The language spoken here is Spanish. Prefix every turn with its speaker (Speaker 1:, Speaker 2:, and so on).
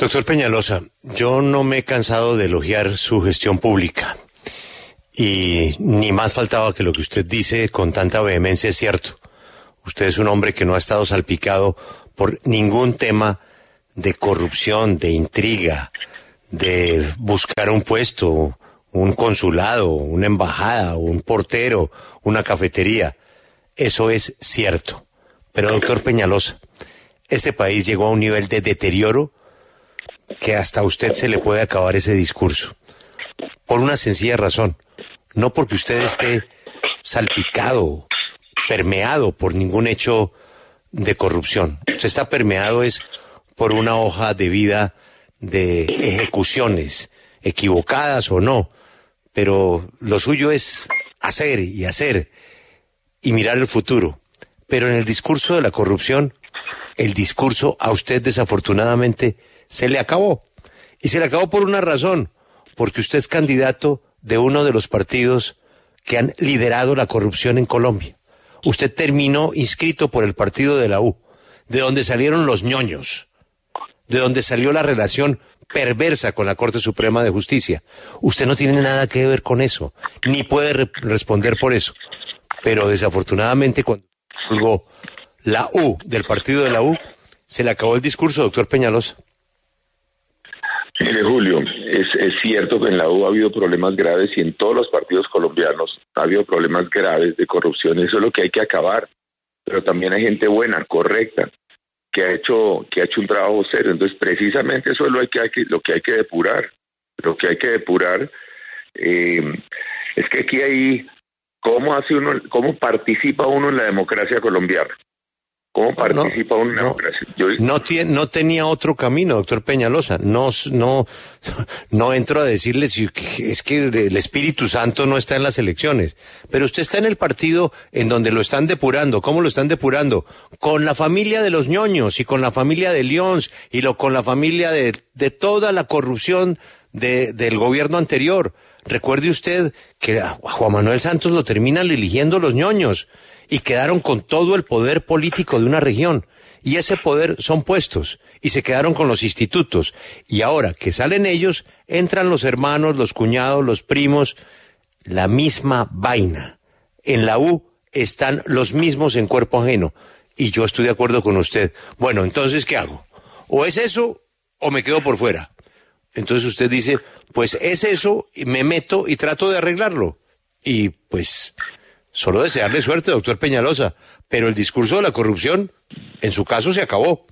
Speaker 1: Doctor Peñalosa, yo no me he cansado de elogiar su gestión pública. Y ni más faltaba que lo que usted dice con tanta vehemencia es cierto. Usted es un hombre que no ha estado salpicado por ningún tema de corrupción, de intriga, de buscar un puesto, un consulado, una embajada, un portero, una cafetería. Eso es cierto. Pero, doctor Peñalosa, este país llegó a un nivel de deterioro que hasta usted se le puede acabar ese discurso. Por una sencilla razón. No porque usted esté salpicado, permeado por ningún hecho de corrupción. Usted está permeado es por una hoja de vida de ejecuciones, equivocadas o no. Pero lo suyo es hacer y hacer y mirar el futuro. Pero en el discurso de la corrupción, el discurso a usted desafortunadamente se le acabó. Y se le acabó por una razón, porque usted es candidato de uno de los partidos que han liderado la corrupción en Colombia. Usted terminó inscrito por el partido de la U, de donde salieron los ñoños, de donde salió la relación perversa con la Corte Suprema de Justicia. Usted no tiene nada que ver con eso, ni puede responder por eso. Pero desafortunadamente cuando la U del partido de la U, se le acabó el discurso, doctor Peñalosa.
Speaker 2: Mire, Julio, es, cierto que en la U ha habido problemas graves y en todos los partidos colombianos ha habido problemas graves de corrupción. Eso es lo que hay que acabar. Pero también hay gente buena, correcta, que ha hecho que ha hecho un trabajo serio. Entonces, precisamente eso es lo, que, hay que, lo que hay que depurar. Lo que hay que depurar eh, es que aquí hay cómo hace uno, cómo participa uno en la democracia colombiana. ¿Cómo participa
Speaker 1: no,
Speaker 2: una
Speaker 1: no, no, tenía otro camino, doctor Peñalosa. No, no, no entro a decirle si es que el Espíritu Santo no está en las elecciones. Pero usted está en el partido en donde lo están depurando. ¿Cómo lo están depurando? Con la familia de los ñoños y con la familia de Leons y lo, con la familia de, de toda la corrupción de, del gobierno anterior. Recuerde usted que a Juan Manuel Santos lo terminan eligiendo los ñoños y quedaron con todo el poder político de una región. Y ese poder son puestos y se quedaron con los institutos. Y ahora que salen ellos, entran los hermanos, los cuñados, los primos, la misma vaina. En la U están los mismos en cuerpo ajeno. Y yo estoy de acuerdo con usted. Bueno, entonces, ¿qué hago? O es eso o me quedo por fuera. Entonces usted dice, pues es eso, y me meto y trato de arreglarlo. Y pues Solo desearle suerte, doctor Peñalosa, pero el discurso de la corrupción, en su caso, se acabó.